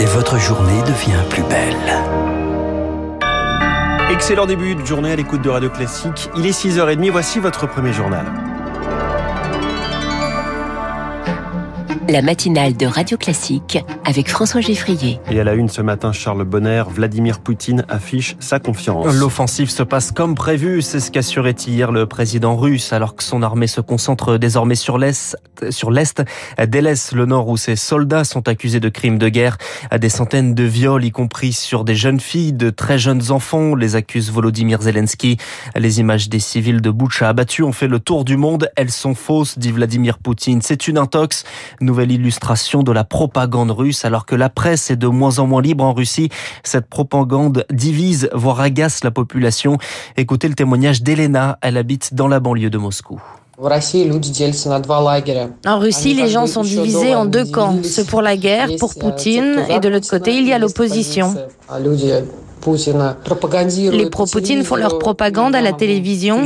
Et votre journée devient plus belle. Excellent début de journée à l'écoute de Radio Classique. Il est 6h30, voici votre premier journal. la matinale de Radio Classique avec François Geffrier. Et à la une ce matin, Charles Bonner, Vladimir Poutine affiche sa confiance. L'offensive se passe comme prévu, c'est ce qu'assurait hier le président russe, alors que son armée se concentre désormais sur l'Est, sur l'Est, délaisse le Nord où ses soldats sont accusés de crimes de guerre, à des centaines de viols, y compris sur des jeunes filles, de très jeunes enfants, les accuse Volodymyr Zelensky. Les images des civils de Boucha abattus ont fait le tour du monde, elles sont fausses, dit Vladimir Poutine. C'est une intox. Nouvelle illustration de la propagande russe alors que la presse est de moins en moins libre en Russie. Cette propagande divise, voire agace la population. Écoutez le témoignage d'Elena. Elle habite dans la banlieue de Moscou. En Russie, les gens sont divisés en deux camps, ceux pour la guerre, pour Poutine, et de l'autre côté, il y a l'opposition. Les pro-Poutine font leur propagande à la télévision.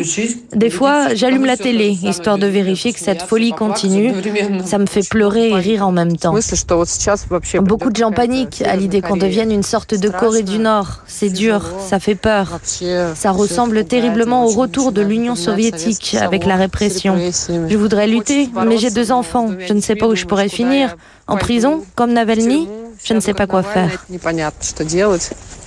Des fois, j'allume la télé, histoire de vérifier que cette folie continue. Ça me fait pleurer et rire en même temps. Beaucoup de gens paniquent à l'idée qu'on devienne une sorte de Corée du Nord. C'est dur, ça fait peur. Ça ressemble terriblement au retour de l'Union soviétique avec la répression. Je voudrais lutter, mais j'ai deux enfants. Je ne sais pas où je pourrais finir. En prison, comme Navalny je ne sais pas quoi faire.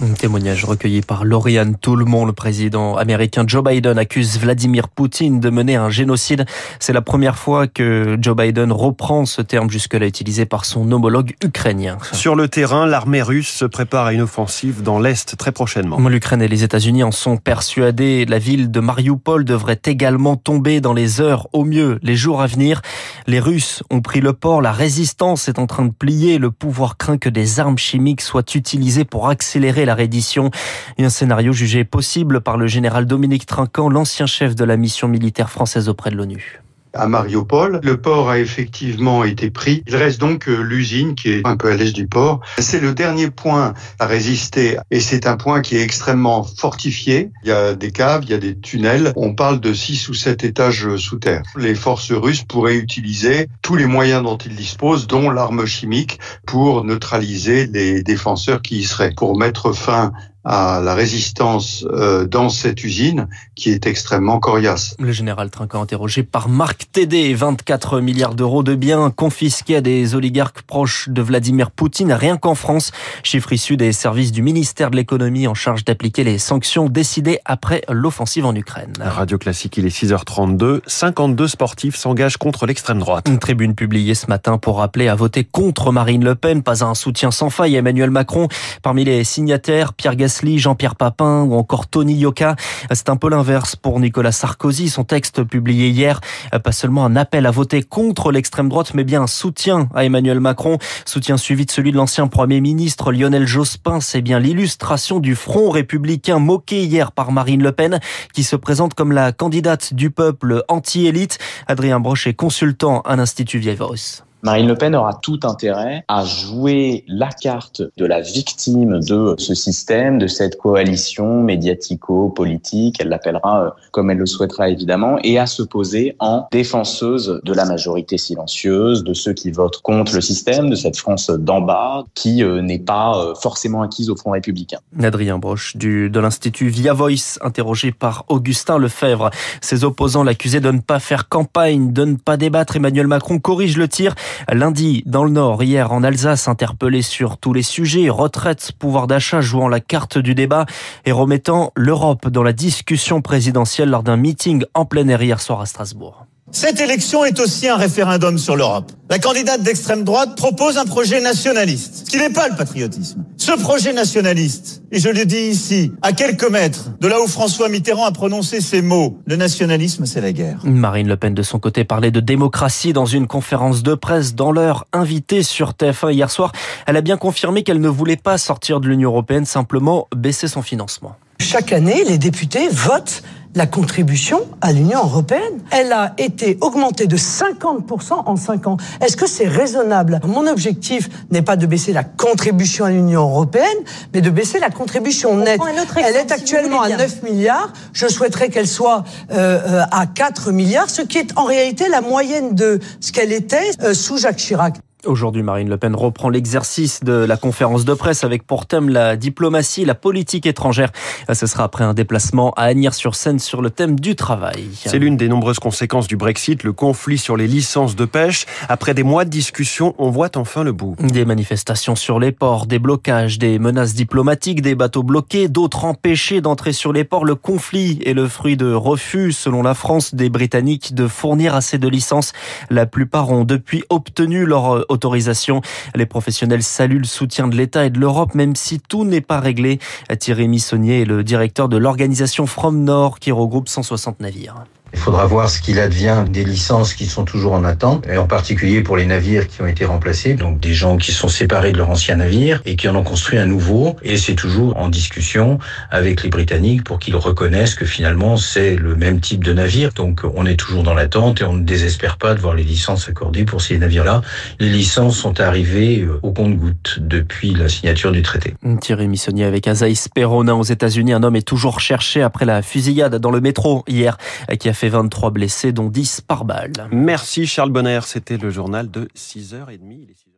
Un témoignage recueilli par Lauriane Toulmont, le président américain Joe Biden accuse Vladimir Poutine de mener un génocide. C'est la première fois que Joe Biden reprend ce terme jusque-là utilisé par son homologue ukrainien. Sur le terrain, l'armée russe se prépare à une offensive dans l'Est très prochainement. L'Ukraine et les États-Unis en sont persuadés. La ville de Mariupol devrait également tomber dans les heures, au mieux, les jours à venir. Les Russes ont pris le port, la résistance est en train de plier, le pouvoir craint que des armes chimiques soient utilisées pour accélérer la reddition. Un scénario jugé possible par le général Dominique Trinquant, l'ancien chef de la mission militaire française auprès de l'ONU à Mariupol. Le port a effectivement été pris. Il reste donc euh, l'usine qui est un peu à l'est du port. C'est le dernier point à résister et c'est un point qui est extrêmement fortifié. Il y a des caves, il y a des tunnels. On parle de six ou sept étages sous terre. Les forces russes pourraient utiliser tous les moyens dont ils disposent, dont l'arme chimique, pour neutraliser les défenseurs qui y seraient, pour mettre fin à la résistance euh, dans cette usine qui est extrêmement coriace. Le général Trinquant interrogé par Marc Tédé, 24 milliards d'euros de biens confisqués à des oligarques proches de Vladimir Poutine, rien qu'en France, chiffre issu des services du ministère de l'économie en charge d'appliquer les sanctions décidées après l'offensive en Ukraine. Radio Classique, il est 6h32, 52 sportifs s'engagent contre l'extrême droite. Une tribune publiée ce matin pour rappeler à voter contre Marine Le Pen, pas un soutien sans faille à Emmanuel Macron. Parmi les signataires, Pierre Gasset Jean-Pierre Papin ou encore Tony Yoka. C'est un peu l'inverse pour Nicolas Sarkozy. Son texte publié hier, pas seulement un appel à voter contre l'extrême droite, mais bien un soutien à Emmanuel Macron. Soutien suivi de celui de l'ancien Premier ministre Lionel Jospin. C'est bien l'illustration du front républicain moqué hier par Marine Le Pen, qui se présente comme la candidate du peuple anti-élite. Adrien Broche est consultant à l'Institut Vieille-Voice. Marine Le Pen aura tout intérêt à jouer la carte de la victime de ce système, de cette coalition médiatico-politique, elle l'appellera euh, comme elle le souhaitera évidemment, et à se poser en défenseuse de la majorité silencieuse, de ceux qui votent contre le système, de cette France d'en bas qui euh, n'est pas euh, forcément acquise au Front républicain. Adrien Broche du, de l'Institut Via Voice, interrogé par Augustin Lefebvre. Ses opposants l'accusaient de ne pas faire campagne, de ne pas débattre. Emmanuel Macron corrige le tir. Lundi, dans le Nord, hier en Alsace, interpellé sur tous les sujets, retraite, pouvoir d'achat jouant la carte du débat et remettant l'Europe dans la discussion présidentielle lors d'un meeting en plein air hier soir à Strasbourg. Cette élection est aussi un référendum sur l'Europe. La candidate d'extrême droite propose un projet nationaliste, ce qui n'est pas le patriotisme. Ce projet nationaliste, et je le dis ici, à quelques mètres de là où François Mitterrand a prononcé ces mots, le nationalisme, c'est la guerre. Marine Le Pen, de son côté, parlait de démocratie dans une conférence de presse dans l'heure invitée sur TF1 hier soir. Elle a bien confirmé qu'elle ne voulait pas sortir de l'Union européenne, simplement baisser son financement. Chaque année, les députés votent la contribution à l'Union européenne. Elle a été augmentée de 50% en 5 ans. Est-ce que c'est raisonnable? Mon objectif n'est pas de baisser la contribution à l'Union européenne, mais de baisser la contribution nette. Elle est actuellement à 9 milliards. Je souhaiterais qu'elle soit euh, euh, à 4 milliards, ce qui est en réalité la moyenne de ce qu'elle était euh, sous Jacques Chirac. Aujourd'hui, Marine Le Pen reprend l'exercice de la conférence de presse avec pour thème la diplomatie, la politique étrangère. Ce sera après un déplacement à Agnières-sur-Seine sur le thème du travail. C'est l'une des nombreuses conséquences du Brexit, le conflit sur les licences de pêche. Après des mois de discussion, on voit enfin le bout. Des manifestations sur les ports, des blocages, des menaces diplomatiques, des bateaux bloqués, d'autres empêchés d'entrer sur les ports. Le conflit est le fruit de refus, selon la France, des Britanniques de fournir assez de licences. La plupart ont depuis obtenu leur autorisation. Les professionnels saluent le soutien de l'État et de l'Europe, même si tout n'est pas réglé. Thierry Missonnier est le directeur de l'organisation From Nord qui regroupe 160 navires. Il faudra voir ce qu'il advient des licences qui sont toujours en attente, et en particulier pour les navires qui ont été remplacés, donc des gens qui sont séparés de leur ancien navire et qui en ont construit un nouveau. Et c'est toujours en discussion avec les Britanniques pour qu'ils reconnaissent que finalement c'est le même type de navire. Donc on est toujours dans l'attente et on ne désespère pas de voir les licences accordées pour ces navires-là. Les licences sont arrivées euh, au compte-gouttes depuis la signature du traité. Thierry Missonnier avec Azaïs Perronin aux États-Unis. Un homme est toujours recherché après la fusillade dans le métro hier qui a 23 blessés, dont 10 par balle. Merci Charles Bonner, c'était le journal de 6h30.